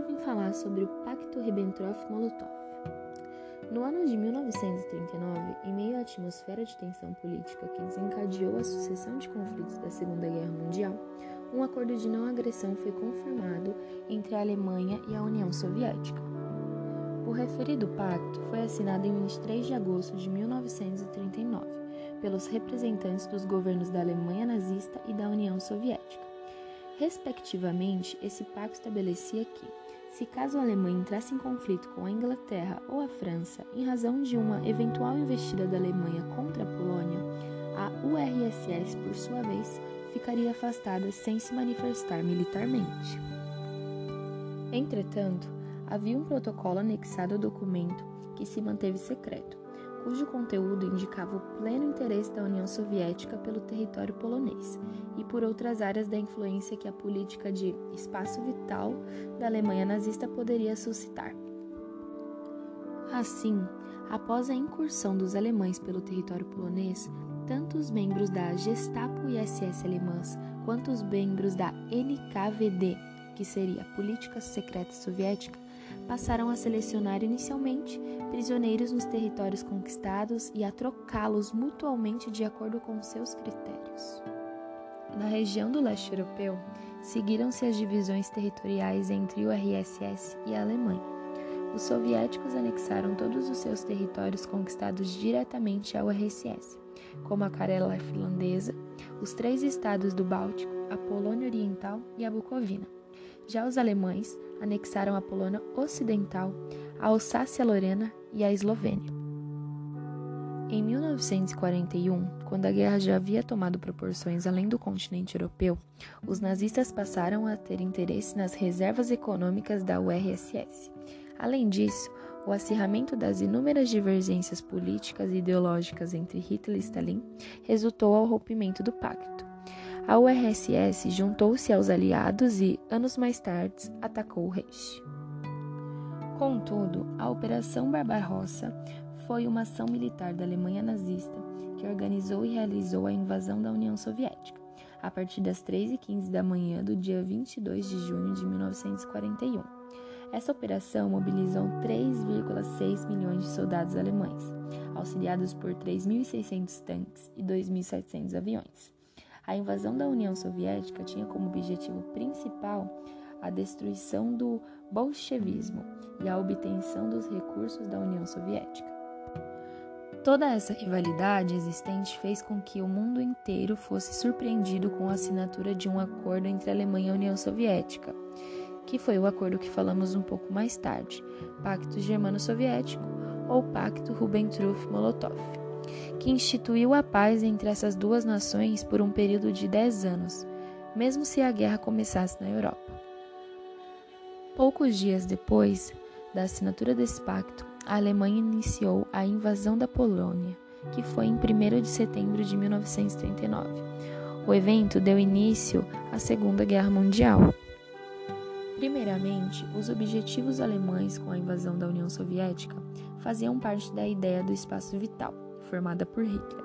eu vim falar sobre o Pacto Ribbentrop-Molotov. No ano de 1939, em meio à atmosfera de tensão política que desencadeou a sucessão de conflitos da Segunda Guerra Mundial, um acordo de não agressão foi confirmado entre a Alemanha e a União Soviética. O referido pacto foi assinado em 23 de agosto de 1939 pelos representantes dos governos da Alemanha nazista e da União Soviética. Respectivamente, esse pacto estabelecia que, se caso a Alemanha entrasse em conflito com a Inglaterra ou a França em razão de uma eventual investida da Alemanha contra a Polônia, a URSS, por sua vez, ficaria afastada sem se manifestar militarmente. Entretanto, havia um protocolo anexado ao documento que se manteve secreto, cujo conteúdo indicava o pleno interesse da União Soviética pelo território polonês e por outras áreas da influência que a política de espaço vital da Alemanha nazista poderia suscitar. Assim, após a incursão dos alemães pelo território polonês, tanto os membros da Gestapo e SS alemãs quanto os membros da NKVD, que seria a Política Secreta Soviética, passaram a selecionar inicialmente prisioneiros nos territórios conquistados e a trocá-los mutualmente de acordo com seus critérios. Na região do leste europeu, seguiram-se as divisões territoriais entre o RSS e a Alemanha. Os soviéticos anexaram todos os seus territórios conquistados diretamente ao RSS, como a Karela finlandesa, os três estados do Báltico, a Polônia Oriental e a Bucovina. Já os alemães anexaram a Polônia Ocidental, a Alsácia-Lorena e a Eslovênia. Em 1941, quando a guerra já havia tomado proporções além do continente europeu, os nazistas passaram a ter interesse nas reservas econômicas da URSS. Além disso, o acirramento das inúmeras divergências políticas e ideológicas entre Hitler e Stalin resultou ao rompimento do pacto. A URSS juntou-se aos aliados e, anos mais tarde, atacou o Reich. Contudo, a Operação Barbarossa foi uma ação militar da Alemanha nazista que organizou e realizou a invasão da União Soviética, a partir das 3h15 da manhã do dia 22 de junho de 1941. Essa operação mobilizou 3,6 milhões de soldados alemães, auxiliados por 3.600 tanques e 2.700 aviões. A invasão da União Soviética tinha como objetivo principal a destruição do bolchevismo e a obtenção dos recursos da União Soviética. Toda essa rivalidade existente fez com que o mundo inteiro fosse surpreendido com a assinatura de um acordo entre Alemanha e União Soviética, que foi o acordo que falamos um pouco mais tarde, Pacto Germano-Soviético ou Pacto Ribbentrop-Molotov que instituiu a paz entre essas duas nações por um período de 10 anos, mesmo se a guerra começasse na Europa. Poucos dias depois da assinatura desse pacto, a Alemanha iniciou a invasão da Polônia, que foi em 1 de setembro de 1939. O evento deu início à Segunda Guerra Mundial. Primeiramente, os objetivos alemães com a invasão da União Soviética faziam parte da ideia do espaço vital formada por Hitler.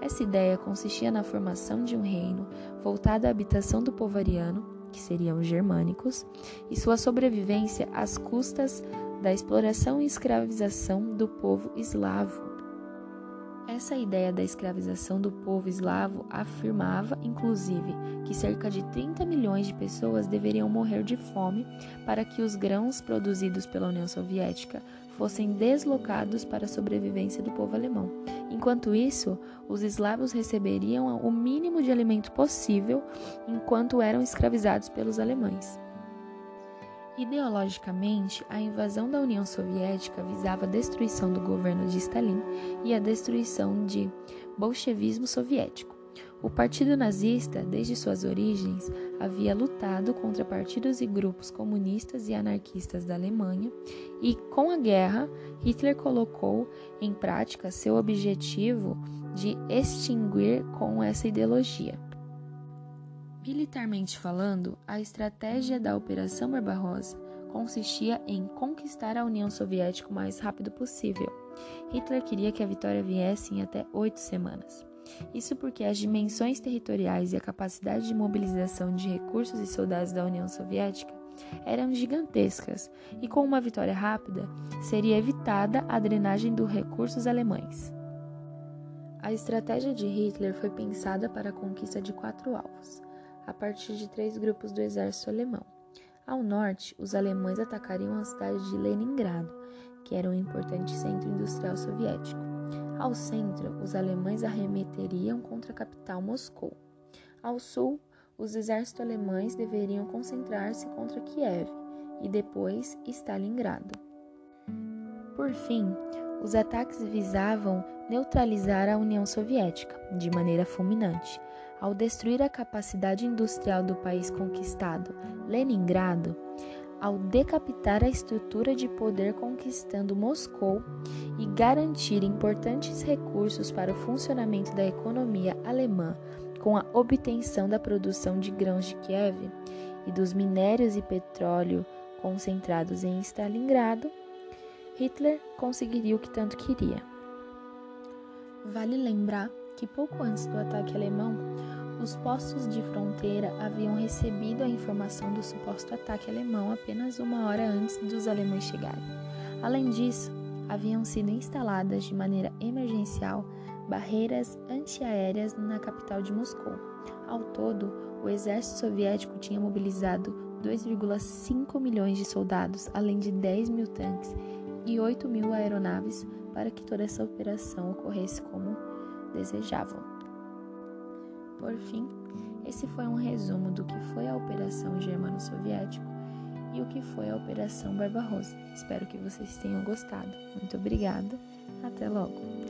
Essa ideia consistia na formação de um reino voltado à habitação do povo ariano, que seriam os germânicos, e sua sobrevivência às custas da exploração e escravização do povo eslavo. Essa ideia da escravização do povo eslavo afirmava, inclusive, que cerca de 30 milhões de pessoas deveriam morrer de fome para que os grãos produzidos pela União Soviética fossem deslocados para a sobrevivência do povo alemão. Enquanto isso, os eslavos receberiam o mínimo de alimento possível enquanto eram escravizados pelos alemães. Ideologicamente, a invasão da União Soviética visava a destruição do governo de Stalin e a destruição de bolchevismo soviético. O Partido Nazista, desde suas origens, havia lutado contra partidos e grupos comunistas e anarquistas da Alemanha, e com a guerra, Hitler colocou em prática seu objetivo de extinguir com essa ideologia. Militarmente falando, a estratégia da Operação Barbarossa consistia em conquistar a União Soviética o mais rápido possível. Hitler queria que a vitória viesse em até oito semanas. Isso porque as dimensões territoriais e a capacidade de mobilização de recursos e soldados da União Soviética eram gigantescas e, com uma vitória rápida, seria evitada a drenagem dos recursos alemães. A estratégia de Hitler foi pensada para a conquista de quatro alvos, a partir de três grupos do exército alemão. Ao norte, os alemães atacariam a cidade de Leningrado, que era um importante centro industrial soviético. Ao centro, os alemães arremeteriam contra a capital Moscou. Ao sul, os exércitos alemães deveriam concentrar-se contra Kiev e depois Stalingrado. Por fim, os ataques visavam neutralizar a União Soviética de maneira fulminante. Ao destruir a capacidade industrial do país conquistado, Leningrado, ao decapitar a estrutura de poder conquistando Moscou e garantir importantes recursos para o funcionamento da economia alemã com a obtenção da produção de grãos de Kiev e dos minérios e petróleo concentrados em Stalingrado, Hitler conseguiria o que tanto queria. Vale lembrar que pouco antes do ataque alemão, os postos de fronteira haviam recebido a informação do suposto ataque alemão apenas uma hora antes dos alemães chegarem. Além disso, haviam sido instaladas de maneira emergencial barreiras antiaéreas na capital de Moscou. Ao todo, o exército soviético tinha mobilizado 2,5 milhões de soldados, além de 10 mil tanques e 8 mil aeronaves para que toda essa operação ocorresse como desejavam. Por fim, esse foi um resumo do que foi a Operação Germano-Soviético e o que foi a Operação Barbarossa. Espero que vocês tenham gostado. Muito obrigada. Até logo.